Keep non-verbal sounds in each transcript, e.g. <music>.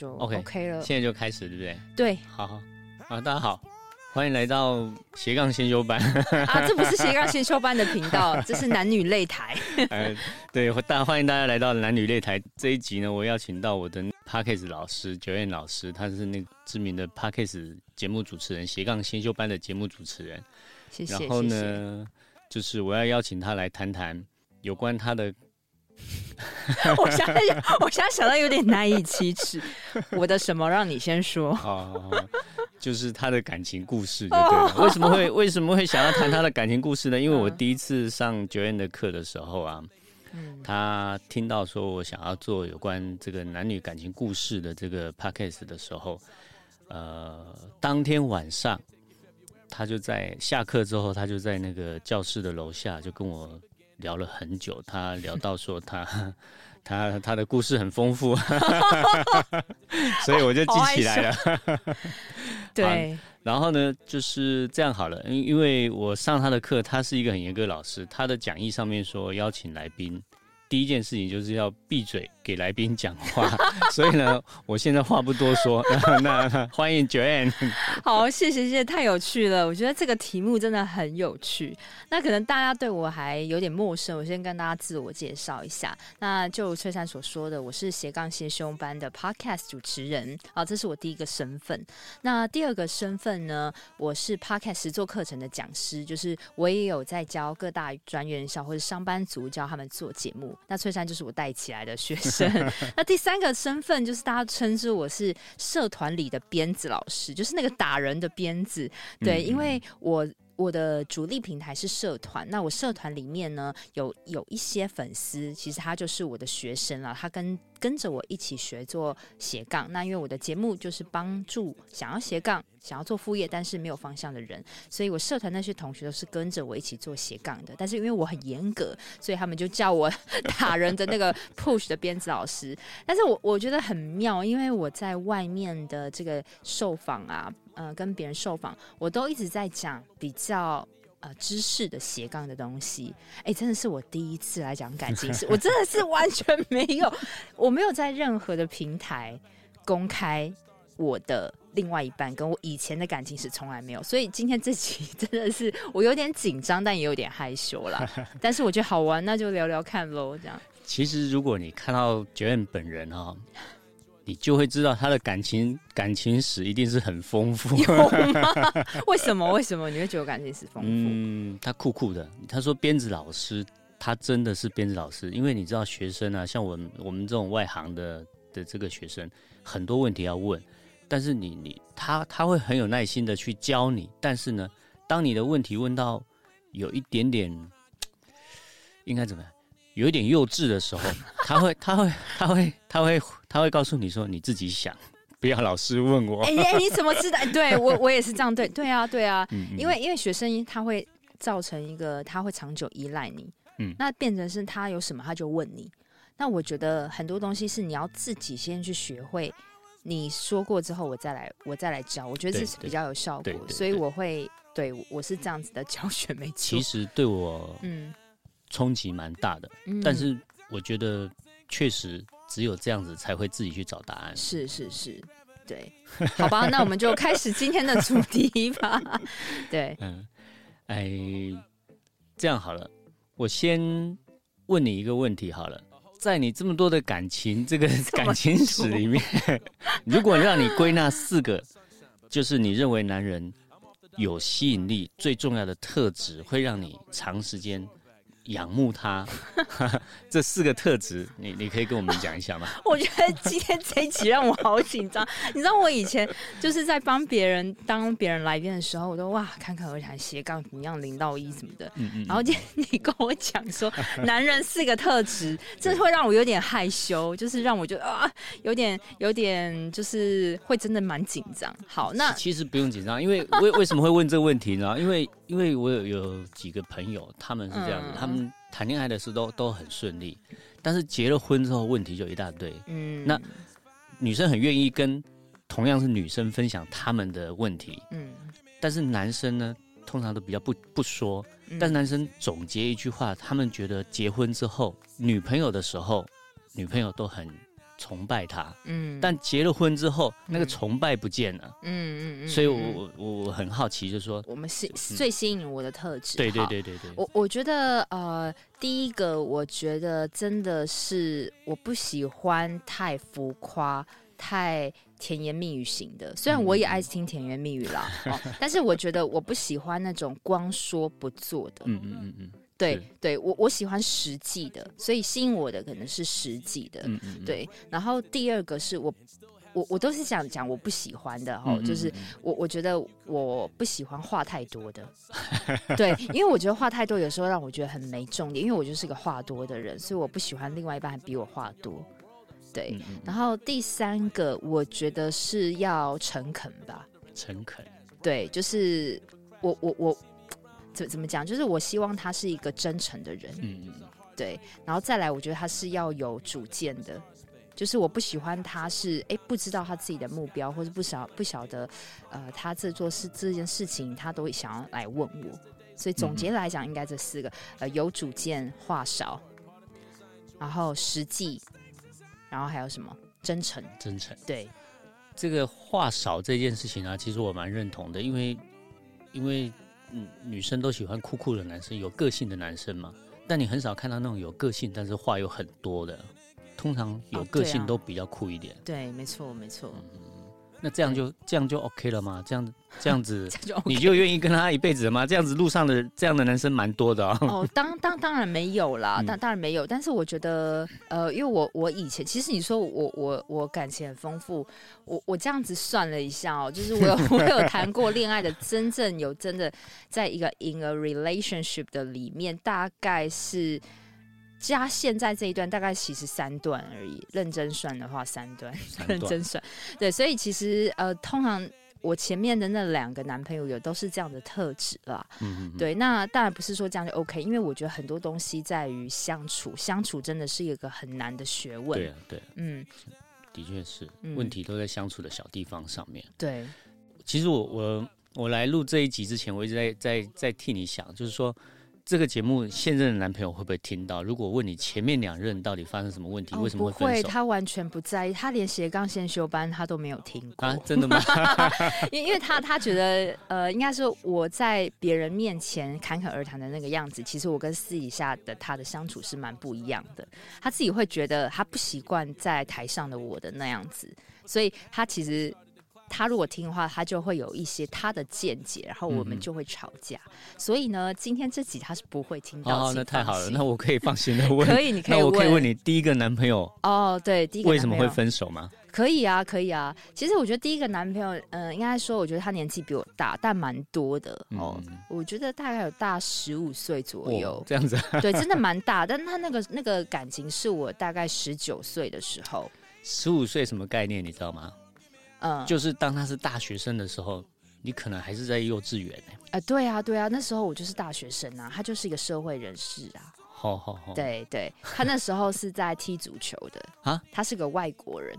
就 OK OK 了。现在就开始，对不对？对好好啊，大家好，欢迎来到斜杠先修班。啊，这不是斜杠先修班的频道，<laughs> 这是男女擂台。<laughs> 呃，对，大欢迎大家来到男女擂台这一集呢，我邀请到我的 Parkes 老师九燕老师，他是那个知名的 Parkes 节目主持人，斜杠先修班的节目主持人。谢谢。然后谢谢？呢，就是我要邀请他来谈谈有关他的 <laughs> 我现在我现在想到有点难以启齿。我的什么让你先说？<laughs> 哦，就是他的感情故事就对了。为什么会为什么会想要谈他的感情故事呢？因为我第一次上九院的课的时候啊，嗯他听到说我想要做有关这个男女感情故事的这个 podcast 的时候，呃，当天晚上他就在下课之后，他就在那个教室的楼下就跟我聊了很久。他聊到说他他他的故事很丰富，<laughs> 所以我就记起来了。对，<laughs> 然后呢，就是这样好了，因因为我上他的课，他是一个很严格的老师，他的讲义上面说邀请来宾，第一件事情就是要闭嘴给来宾讲话，<laughs> 所以呢，我现在话不多说，<laughs> 那欢迎 Joanne。好，谢谢谢谢，太有趣了。我觉得这个题目真的很有趣。那可能大家对我还有点陌生，我先跟大家自我介绍一下。那就如翠珊所说的，我是斜杠先修班的 Podcast 主持人。好，这是我第一个身份。那第二个身份呢，我是 Podcast 实作课程的讲师，就是我也有在教各大专院校或者上班族教他们做节目。那翠珊就是我带起来的学生。<laughs> 那第三个身份就是大家称之我是社团里的鞭子老师，就是那个打人的鞭子。对，嗯因为我。我的主力平台是社团，那我社团里面呢有有一些粉丝，其实他就是我的学生了，他跟跟着我一起学做斜杠。那因为我的节目就是帮助想要斜杠、想要做副业但是没有方向的人，所以我社团那些同学都是跟着我一起做斜杠的。但是因为我很严格，所以他们就叫我 <laughs> 打人的那个 push 的鞭子老师。但是我我觉得很妙，因为我在外面的这个受访啊，呃，跟别人受访，我都一直在讲比较。呃，知识的斜杠的东西，哎、真的是我第一次来讲感情史，我真的是完全没有，我没有在任何的平台公开我的另外一半，跟我以前的感情史从来没有，所以今天这集 <laughs> 真的是我有点紧张，但也有点害羞啦。<laughs> 但是我觉得好玩，那就聊聊看喽，这样。其实如果你看到 Joanne 本人哈、你就会知道他的感情感情史一定是很丰富。有吗？<laughs> 为什么？为什么你会觉得感情史丰富？嗯，他酷酷的。他说编子老师，他真的是编子老师，因为你知道学生啊，像我们我们这种外行的的这个学生，很多问题要问，但是你你他他会很有耐心的去教你，但是呢，当你的问题问到有一点点，应该怎么样？有一点幼稚的时候，<laughs> 他会他会他会他会他会告诉你说你自己想，不要老师问我。哎、哎、你怎么知道？对我我也是这样，对对啊对啊，嗯嗯因为因为学生他会造成一个他会长久依赖你，嗯那变成是他有什么他就问你。那我觉得很多东西是你要自己先去学会，你说过之后我再来我再来教，我觉得这是比较有效果所以我会对我我是这样子的教学没错其。实对我嗯冲击蛮大的，嗯。但是我觉得确实只有这样子才会自己去找答案。是是是，对，好吧，那我们就开始今天的主题吧。<laughs> 对，嗯，哎，这样好了，我先问你一个问题好了，在你这么多的感情这个 <laughs> 感情史里面，<laughs> 如果让你归纳四个，就是你认为男人有吸引力最重要的特质，会让你长时间仰慕他，<laughs> 这四个特质，你你可以跟我们讲一下吗？<laughs> 我觉得今天这一集让我好紧张。<laughs> 你知道我以前就是在帮别人当别人来宾的时候，我都哇侃侃而谈斜杠怎么样零到一什么的。嗯嗯然后今天你跟我讲说男人四个特质，这会让我有点害羞，就是让我觉得啊有点有点就是会真的蛮紧张。好，那其实不用紧张，因为为为什么会问这个问题呢？因为因为我有有几个朋友，他们是这样子，嗯他们谈恋爱的时候都都很顺利，但是结了婚之后问题就一大堆。嗯那女生很愿意跟同样是女生分享他们的问题，嗯，但是男生呢，通常都比较不不说。嗯但是男生总结一句话，他们觉得结婚之后，女朋友的时候，女朋友都很崇拜他，嗯，但结了婚之后，那个崇拜不见了。嗯嗯嗯，所以我嗯我我我很好奇，就是说，我们是最吸引我的特质。对对对对对，我我觉得呃，第一个我觉得真的是我不喜欢太浮夸、太甜言蜜语型的。虽然我也爱听甜言蜜语啦，哦，但是我觉得我不喜欢那种光说不做的。嗯嗯嗯嗯对对，我我喜欢实际的，所以吸引我的可能是实际的。嗯嗯，嗯，对，然后第二个是我。我我都是想讲我不喜欢的哈，嗯就是我我觉得我不喜欢话太多的，<laughs> 对，因为我觉得话太多有时候让我觉得很没重点，因为我就是个话多的人，所以我不喜欢另外一半还比我话多。对，然后第三个我觉得是要诚恳吧，诚恳，对，就是我我我怎怎么讲，就是我希望他是一个真诚的人，嗯对，然后再来，我觉得他是要有主见的，就是我不喜欢他是哎不知道他自己的目标，或者不晓不晓得呃他这做事这件事情他都会想要来问我，所以总结来讲，应该这四个呃有主见，话少，然后实际，然后还有什么？真诚，真诚。对，这个话少这件事情啊，其实我蛮认同的，因为因为嗯女生都喜欢酷酷的男生，有个性的男生嘛。但你很少看到那种有个性但是话又很多的，通常有个性都比较酷一点。对，没错没错，那这样就这样就 OK 了吗？这样这样子 <laughs> 这样就 OK 你就愿意跟他一辈子了吗？这样子路上的这样的男生蛮多的哦、哦，当 <laughs> 当当然没有啦，嗯当当然没有。但是我觉得，呃，因为我我以前其实你说我我我感情很丰富，我我这样子算了一下哦，就是我有 <laughs> 我有谈过恋爱的，真正有真的在一个 in a relationship 的里面，大概是加现在这一段，大概其实三段而已。认真算的话，三段。<laughs> 三段认真算，对，所以其实呃，通常我前面的那两个男朋友有都是这样的特质啦。嗯嗯，嗯，对，那当然不是说这样就 OK，因为我觉得很多东西在于相处，相处真的是一个很难的学问。对啊，对啊，嗯，的确是，嗯问题都在相处的小地方上面。对，其实我我我来录这一集之前，我一直在在在替你想，就是说这个节目现任的男朋友会不会听到？如果问你前面两任到底发生什么问题，哦为什么不会？分手？他完全不在意，他连斜杠先修班他都没有听过，啊，真的吗？<laughs> 因因为他他觉得呃，应该是我在别人面前侃侃而谈的那个样子，其实我跟私底下的他的相处是蛮不一样的。他自己会觉得他不习惯在台上的我的那样子，所以他其实。他如果听的话，他就会有一些他的见解，然后我们就会吵架。所以呢，今天这集他是不会听到。哦，那太好了，那我可以放心的问。<laughs> 可以，你可以那我可以问问你，第一个男朋友哦，对，第一个为什么会分手吗？可以啊，可以啊。其实我觉得第一个男朋友，嗯、应该说，我觉得他年纪比我大，但蛮多的哦。嗯我觉得大概有大十五岁左右哦，，这样子啊，<laughs> 对，真的蛮大。但他那个那个感情是我大概十九岁的时候，十五岁什么概念？你知道吗？嗯，就是当他是大学生的时候，你可能还是在幼稚园呢。啊、对啊，对啊，那时候我就是大学生啊，他就是一个社会人士啊。好好好，对对，他那时候是在踢足球的啊，他是个外国人，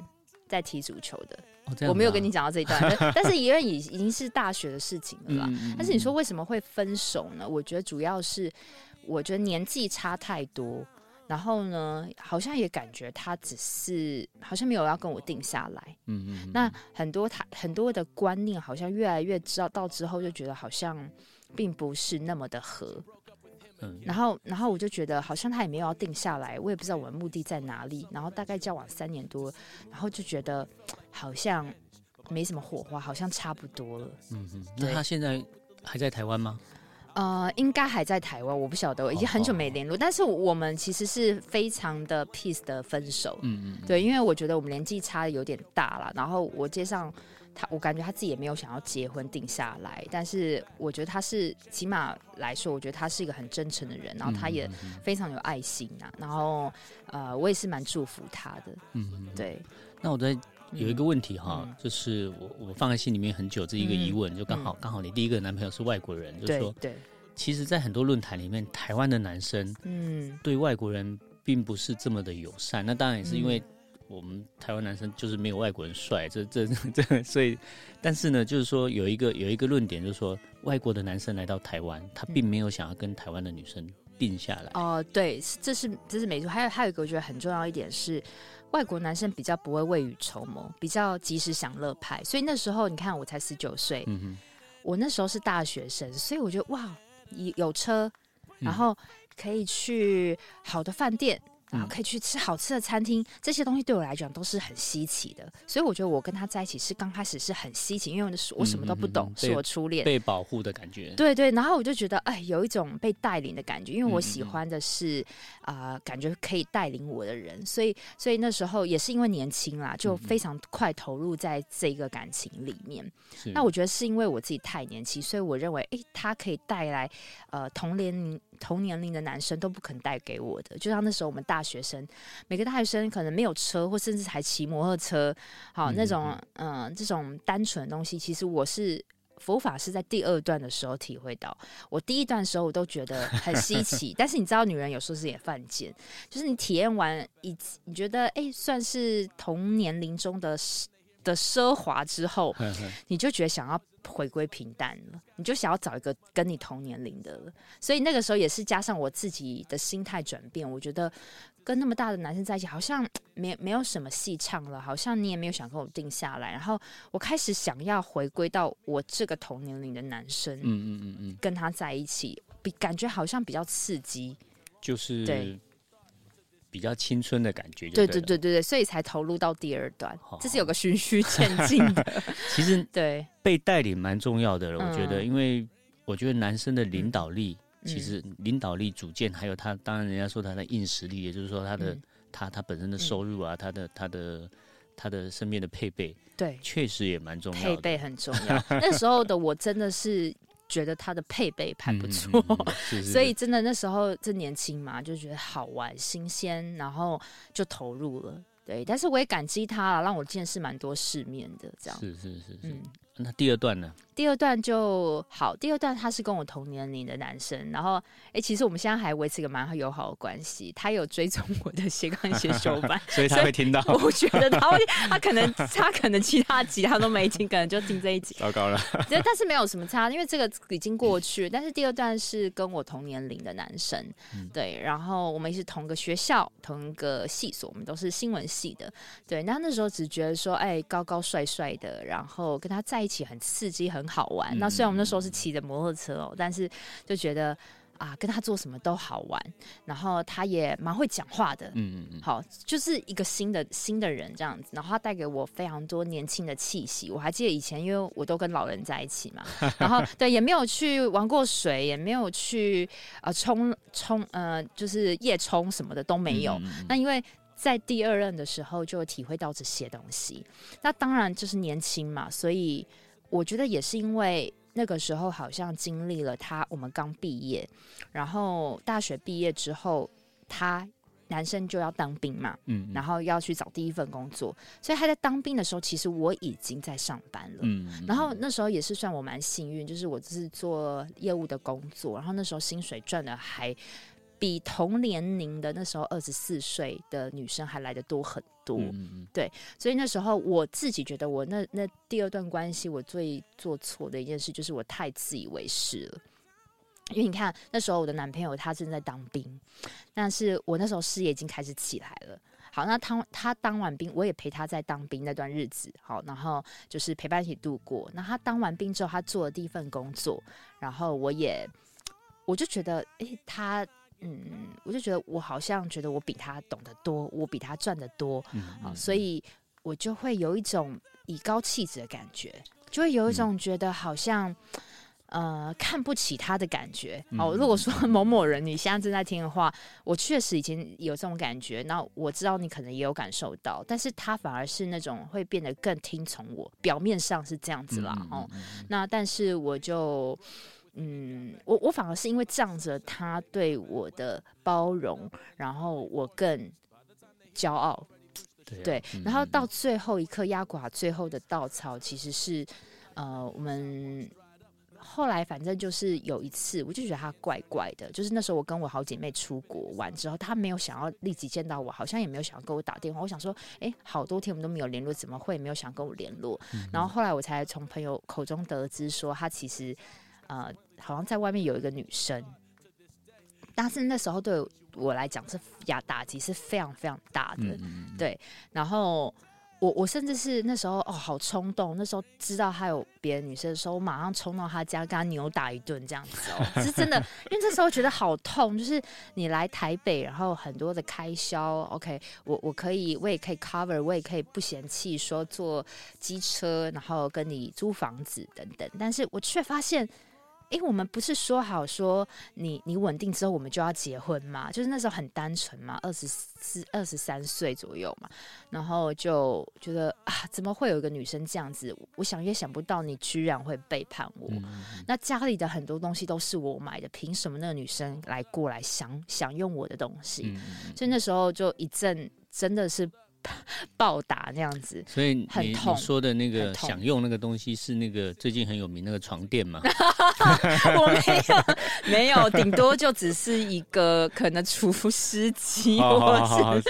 在踢足球的。我没有跟你讲到这一段，但 <laughs> 但是因为已已经是大学的事情了但是你说为什么会分手呢？我觉得主要是，我觉得年纪差太多，然后呢，好像也感觉他只是好像没有要跟我定下来。嗯嗯嗯，那很多他很多的观念，好像越来越知道到之后，就觉得好像并不是那么的合。嗯然后，然后我就觉得好像他也没有要定下来，我也不知道我的目的在哪里。然后大概交往三年多，然后就觉得好像没什么火花，好像差不多了。嗯嗯，那他现在还在台湾吗？呃，应该还在台湾，我不晓得，我已经很久没联络。但是我们其实是非常的 peace 的分手，嗯嗯，对，因为我觉得我们年纪差的有点大了。然后我接上他，我感觉他自己也没有想要结婚定下来，但是我觉得他是起码来说，我觉得他是一个很真诚的人，然后他也非常有爱心啊。然后呃，我也是蛮祝福他的，嗯嗯，对。那我在有一个问题哈，嗯就是我我放在心里面很久，这一个疑问，就刚好刚好你第一个男朋友是外国人，就是说，对对，其实，在很多论坛里面，台湾的男生嗯对外国人并不是这么的友善。那当然也是因为嗯我们台湾男生就是没有外国人帅，这这 <laughs> 这，所以，但是呢，就是说有一个有一个论点，就是说外国的男生来到台湾，他并没有想要跟台湾的女生定下来。哦、对，是这是这是没错。还有还有一个我觉得很重要一点是，外国男生比较不会未雨绸缪，比较及时享乐派，所以那时候你看我才十九岁，嗯我那时候是大学生，所以我觉得哇，有有车，然后可以去好的饭店。然后可以去吃好吃的餐厅，这些东西对我来讲都是很稀奇的，所以我觉得我跟他在一起是刚开始是很稀奇，因为我什么都不懂，是我初恋，被保护的感觉。对对，然后我就觉得，哎，有一种被带领的感觉，因为我嗯喜欢的是啊、呃感觉可以带领我的人，所以所以那时候也是因为年轻啦，就非常快投入在这个感情里面。是。那我觉得是因为我自己太年轻，所以我认为，哎，他可以带来呃同年龄同年龄的男生都不肯带给我的，就像那时候我们大学生，每个大学生可能没有车，或甚至还骑摩托车，好、那种嗯、呃这种单纯的东西，其实我是。佛法是在第二段的时候体会到，我第一段的时候我都觉得很稀奇，<laughs> 但是你知道，女人有时候是也犯贱，就是你体验完一，你觉得哎、算是同年龄中的的奢华之后，你就觉得想要回归平淡了，你就想要找一个跟你同年龄的了。所以那个时候也是加上我自己的心态转变，我觉得跟那么大的男生在一起，好像没没有什么戏唱了，好像你也没有想跟我定下来。然后我开始想要回归到我这个同年龄的男生，嗯嗯嗯嗯，跟他在一起，比感觉好像比较刺激。就是对比较青春的感觉就对对了。对对对对，所以才投入到第二段好，这是有个循序渐进的。<laughs> 其实对，被带领蛮重要的了，我觉得，嗯因为我觉得男生的领导力，嗯其实领导力、主见，还有他，当然人家说他的硬实力，也就是说他的、嗯他他本身的收入啊，他的他的他的身边的配备，对，确实也蛮重要的。配备很重要。那时候的我真的是觉得他的配备还不嗯错，嗯嗯嗯 <laughs> 是是所以真的那时候这年轻嘛，就觉得好玩、新鲜，然后就投入了。对，但是我也感激他了，让我见识蛮多世面的。这样，是是是是。嗯，那第二段呢？第二段就好，第二段他是跟我同年龄的男生，然后哎、诶其实我们现在还维持一个蛮友好的关系。他有追踪我的斜杠写手版，所以他会听到，我觉得他会，他可能他可能其他集他都没听，可能就听这一集。糟糕了。对，但是没有什么差，因为这个已经过去。但是第二段是跟我同年龄的男生，嗯对，然后我们也是同个学校、同一个系所，我们都是新闻系的，对。那那时候只觉得说，哎，高高帅帅的，然后跟他在一起很刺激、很好玩。那虽然我们那时候是骑着摩托车哦，但是就觉得啊，跟他做什么都好玩，然后他也蛮会讲话的，嗯嗯嗯，好，就是一个新的新的人这样子，然后他带给我非常多年轻的气息。我还记得以前，因为我都跟老人在一起嘛，<laughs> 然后对，也没有去玩过水，也没有去呃冲冲呃，就是夜冲什么的都没有。嗯嗯嗯。那因为在第二任的时候就体会到这些东西，那当然就是年轻嘛，所以我觉得也是因为那个时候好像经历了他，我们刚毕业，然后大学毕业之后，他男生就要当兵嘛，嗯，嗯。然后要去找第一份工作，所以他在当兵的时候，其实我已经在上班了。嗯，嗯然后那时候也是算我蛮幸运，就是我是做业务的工作，然后那时候薪水赚的还比同年龄的那时候二十四岁的女生还来的多很多。嗯嗯嗯所以那时候我自己觉得，我那那第二段关系，我最做错的一件事就是我太自以为是了。因为你看，那时候我的男朋友他正在当兵，但是我那时候事业已经开始起来了。好，那他他当完兵，我也陪他在当兵那段日子，好，然后就是陪伴一起度过。那他当完兵之后，他做了第一份工作，然后我也我就觉得，诶，他嗯，我就觉得我好像觉得我比他懂得多，我比他赚得多，嗯啊，嗯所以我就会有一种以高气质的感觉，就会有一嗯种觉得好像。呃，看不起他的感觉。嗯哦，如果说某某人你现在正在听的话，我确实已经有这种感觉。那我知道你可能也有感受到，但是他反而是那种会变得更听从我，表面上是这样子啦。嗯哦，那但是我就，嗯，我我反而是因为仗着他对我的包容，然后我更骄傲。对啊对，嗯然后嗯到最后一刻压垮最后的稻草，其实是呃，我们后来反正就是有一次，我就觉得他怪怪的，就是那时候我跟我好姐妹出国玩之后，他没有想要立即见到我，好像也没有想要跟我打电话。我想说，哎，好多天我们都没有联络，怎么会没有想跟我联络？嗯然后后来我才从朋友口中得知说，他其实呃好像在外面有一个女生。但是那时候对我我来讲是压打击是非常非常大的。对，然后我我甚至是那时候哦，好冲动。那时候知道他有别的女生的时候，我马上冲到他家，跟他扭打一顿这样子哦，<laughs> 是真的。因为那时候觉得好痛，就是你来台北，然后很多的开销，OK，我我可以，我也可以 cover，我也可以不嫌弃说坐机车，然后跟你租房子等等，但是我却发现。因为我们不是说好说你你稳定之后我们就要结婚嘛？就是那时候很单纯嘛，二十四、二十三岁左右嘛，然后就觉得啊，怎么会有一个女生这样子？我想也想不到你居然会背叛我。嗯嗯那家里的很多东西都是我买的，凭什么那个女生来过来享享用我的东西？所以那时候就一阵真的是 <laughs> 暴打那样子。所以你很痛你说的那个想用那个东西是那个最近很有名那个床垫吗？<laughs> 我没有，没有，顶多就只是一个可能除湿机，好或好好好，是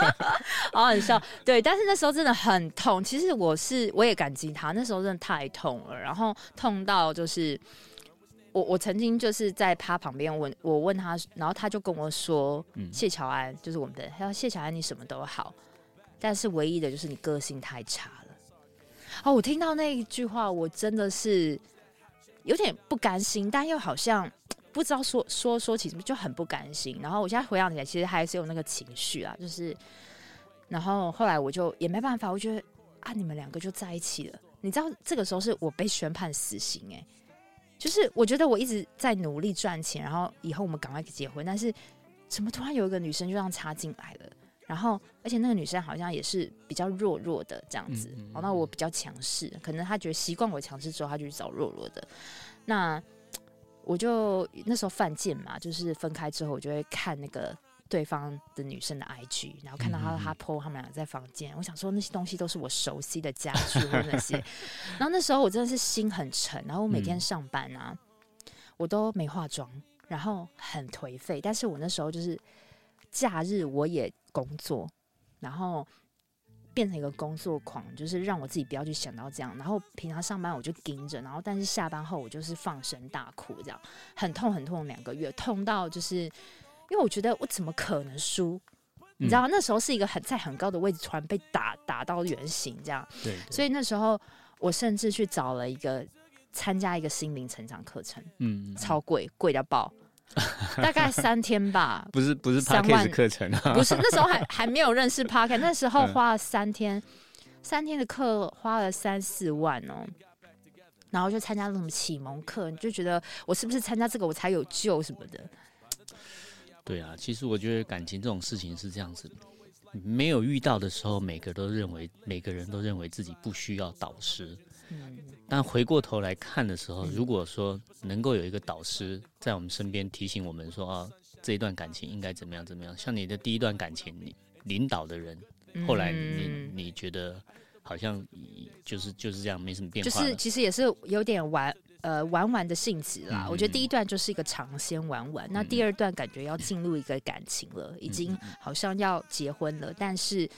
<laughs> 好很笑。对，但是那时候真的很痛。其实我是我也感激他，那时候真的太痛了，然后痛到就是我我曾经就是在他旁边问我问他，然后他就跟我说：“嗯谢乔安就是我们的，他说谢乔安你什么都好，但是唯一的就是你个性太差了。”哦，我听到那一句话，我真的是有点不甘心，但又好像不知道说说说起什么，就很不甘心。然后我现在回想起来，其实还是有那个情绪啊，就是，然后后来我就也没办法，我觉得啊，你们两个就在一起了。你知道这个时候是我被宣判死刑哎、就是我觉得我一直在努力赚钱，然后以后我们赶快结婚，但是怎么突然有一个女生就这样插进来了？然后，而且那个女生好像也是比较弱弱的这样子，嗯嗯哦，那我比较强势，可能她觉得习惯我强势之后，她就去找弱弱的。那我就那时候犯贱嘛，就是分开之后，我就会看那个对方的女生的 IG，然后看到她嗯嗯嗯。她 po 他们俩在房间，我想说那些东西都是我熟悉的家具或那些，然后那时候我真的是心很沉，然后我每天嗯。上班啊，我都没化妆，然后很颓废，但是我那时候就是假日我也工作，然后变成一个工作狂，就是让我自己不要去想到这样。然后平常上班我就盯着，然后但是下班后我就是放声大哭，这样很痛很痛两个月，痛到就是因为我觉得我怎么可能输？你知道那时候是一个很在很高的位置，突然被打打到原形这样，对，所以那时候我甚至去找了一个参加一个心灵成长课程，嗯，嗯超贵，贵到爆，<laughs> 大概三天吧，不是不是 p 三 a 万课程啊，不是那时候还还没有认识 p a r k 那时候嗯。花了三天，三天的课花了三四万哦。然后就参加那种启蒙课，你就觉得我是不是参加这个我才有救什么的？对啊，其实我觉得感情这种事情是这样子，没有遇到的时候，每个都认为每个人都认为自己不需要导师，嗯，但回过头来看的时候，如果说能够有一个导师在我们身边提醒我们说啊，这一段感情应该怎么样怎么样，像你的第一段感情，你领导的人，后来你嗯你觉得好像就是就是这样，没什么变化就，是其实也是有点玩呃玩玩的性质啦。嗯我觉得第一段就是一个尝鲜玩玩，那嗯。第二段感觉要进入一个感情了，已经好像要结婚了，但是。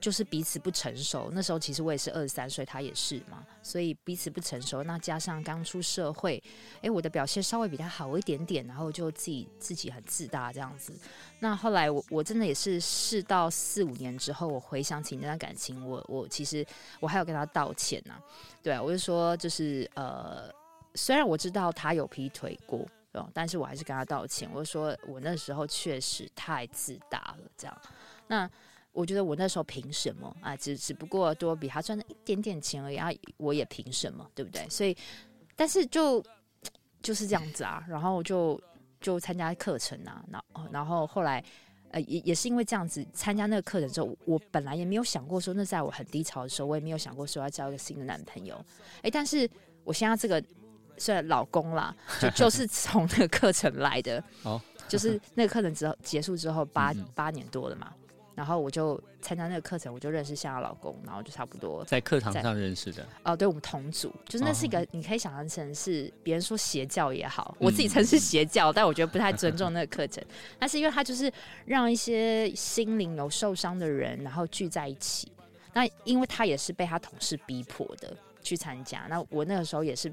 就是彼此不成熟，那时候其实我也是二十三岁，他也是嘛，所以彼此不成熟。那加上刚出社会，诶，我的表现稍微比他好一点点，然后就自己自己很自大这样子。那后来我我真的也是试到四五年之后，我回想起那段感情，我我其实我还有跟他道歉呐、对啊，我就说就是呃，虽然我知道他有劈腿过，但是我还是跟他道歉。我就说我那时候确实太自大了，这样。那我觉得我那时候凭什么啊？只只不过多比他赚了一点点钱而已，啊，我也凭什么，对不对？所以，但是就就是这样子啊，然后就就参加课程啊，然后然后后来。呃，也也是因为这样子参加那个课程之后，我本来也没有想过说，那在我很低潮的时候，我也没有想过说要交一个新的男朋友。哎，但是我现在这个虽然老公啦，就就是 <laughs> 从那个课程来的，哦，就是那个课程之后结束之后八八年多了嘛，然后我就参加那个课程，我就认识现在的老公，然后就差不多在课堂上认识的，哦，对我们同组，就是那是一个哦你可以想象成是别人说邪教也好，我自己称是邪教，但我觉得不太尊重那个课程。但是因为他就是让一些心灵有受伤的人，然后聚在一起。那因为他也是被他同事逼迫的去参加，那我那个时候也是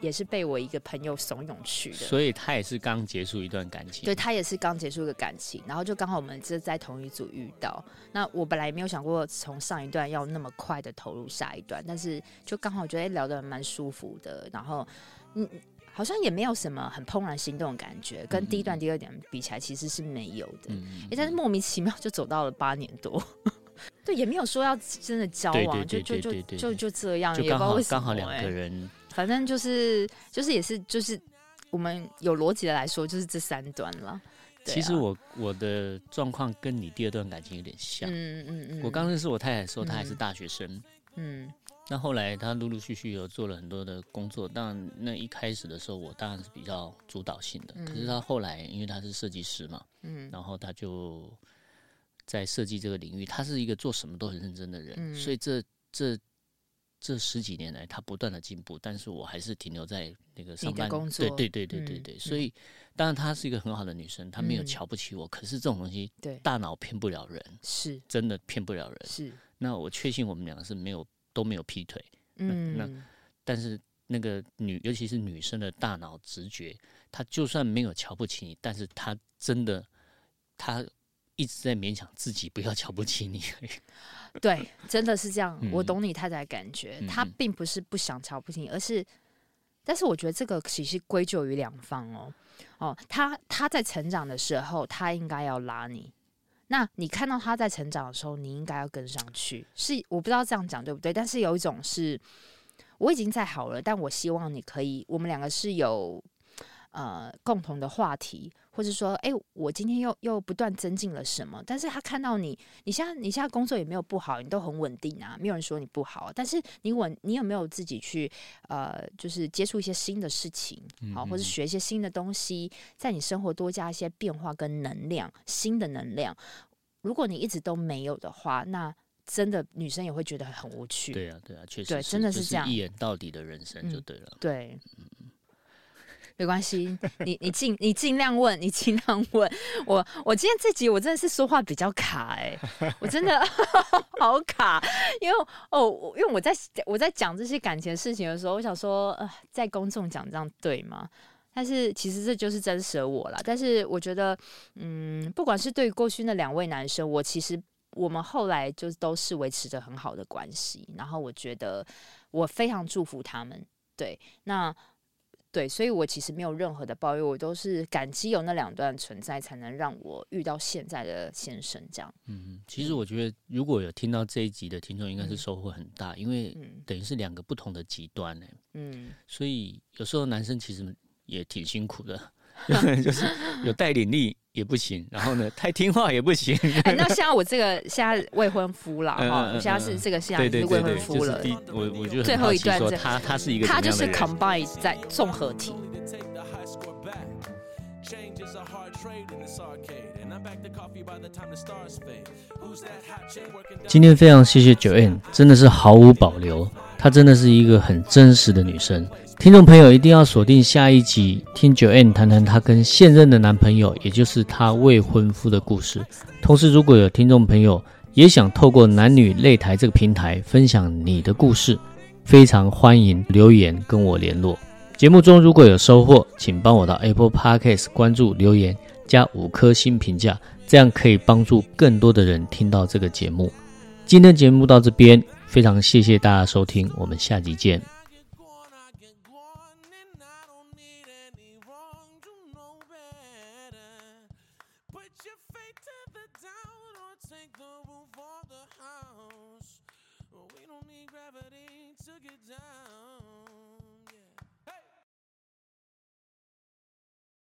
也是被我一个朋友怂恿去的。所以他也是刚结束一段感情，对他也是刚结束一个感情，然后就刚好我们这在同一组遇到。那我本来也没有想过从上一段要那么快的投入下一段，但是就刚好觉得、诶聊得蛮舒服的，然后嗯。好像也没有什么很怦然心动的感觉，跟第一段、第二点比起来，其实是没有的。但是莫名其妙就走到了八年多，<laughs> 对，也没有说要真的交往，就就就就就这样，也不知道为什么刚好两个人，反正就是就是也是就是我们有逻辑的来说，就是这三段了。对其实啊我我的状况跟你第二段感情有点像。嗯嗯嗯，我刚认识我太太的时候，她还是嗯大学生。嗯那后来她陆陆续续有做了很多的工作，当然那一开始的时候，我当然是比较主导性的。可是她后来，因为她是设计师嘛，嗯然后她就在设计这个领域，她是一个做什么都很认真的人，嗯所以这这这十几年来，她不断的进步，但是我还是停留在那个上班工作对对对对对所以当然她是一个很好的女生，她没有嗯。瞧不起我，可是这种东西对。大脑骗不了人，是。真的骗不了人。是。那我确信我们两个是没有都没有劈腿，嗯。那嗯但是那个女，尤其是女生的大脑直觉，她就算没有瞧不起你，但是她真的，她一直在勉强自己不要瞧不起你而已。<laughs> 对，真的是这样。我嗯懂你太太的感觉，嗯嗯她并不是不想瞧不起你，而是，但是我觉得这个其实归咎于两方哦。哦，他他在成长的时候，他应该要拉你。那你看到他在成长的时候，你应该要跟上去。是我不知道这样讲对不对，但是有一种是我已经在好了，但我希望你可以，我们两个是有呃共同的话题，或者说，哎、我今天又又不断增进了什么？但是他看到你，你现在你现在工作也没有不好，你都很稳定啊，没有人说你不好，但是你稳，你有没有自己去呃，就是接触一些新的事情，好，或者学一些新的东西，在你生活多加一些变化跟能量，新的能量。如果你一直都没有的话，那真的女生也会觉得很无趣。对啊，对啊，确实对真的是这样一眼到底的人生就嗯对了。对，没关系，你你尽你尽量问，你尽量问我。我今天这集我真的是说话比较卡哎、我真的 <laughs> 好卡，因为哦，因为我在我在讲这些感情的事情的时候，我想说，呃，在公众讲这样对吗？但是其实这就是真实的我啦。但是我觉得，嗯，不管是对于过去那两位男生，我其实我们后来就都是维持着很好的关系。然后我觉得我非常祝福他们。对，那对，所以我其实没有任何的抱怨，我都是感激有那两段存在，才能让我遇到现在的先生这样。嗯，其实我觉得如果有听到这一集的听众，应该是嗯收获很大，因为嗯等于是两个不同的极端呢、嗯，所以有时候男生其实也挺辛苦的，就是有带领力也不行，然后呢太听话也不行。哎，那像我这个现在未婚夫了，哈，现在是这个现在是未婚夫了。我我就最很好奇后一段他他是一个他就是 combine 在综合体，to take the high score back. Change is a hard trade in this arcade, and I'm back to coffee by the time the stars fade. Who's that hot chick working down? 今天非常谢谢九 N，真的是毫无保留，她真的是一个很真实的女生。听众朋友一定要锁定下一集，听九 N 谈谈她跟现任的男朋友，也就是她未婚夫的故事。同时，如果有听众朋友也想透过男女擂台这个平台分享你的故事，非常欢迎留言跟我联络。节目中如果有收获，请帮我到 Apple Podcast 关注、留言加五颗星评价，这样可以帮助更多的人听到这个节目。今天节目到这边，非常谢谢大家收听，我们下集见。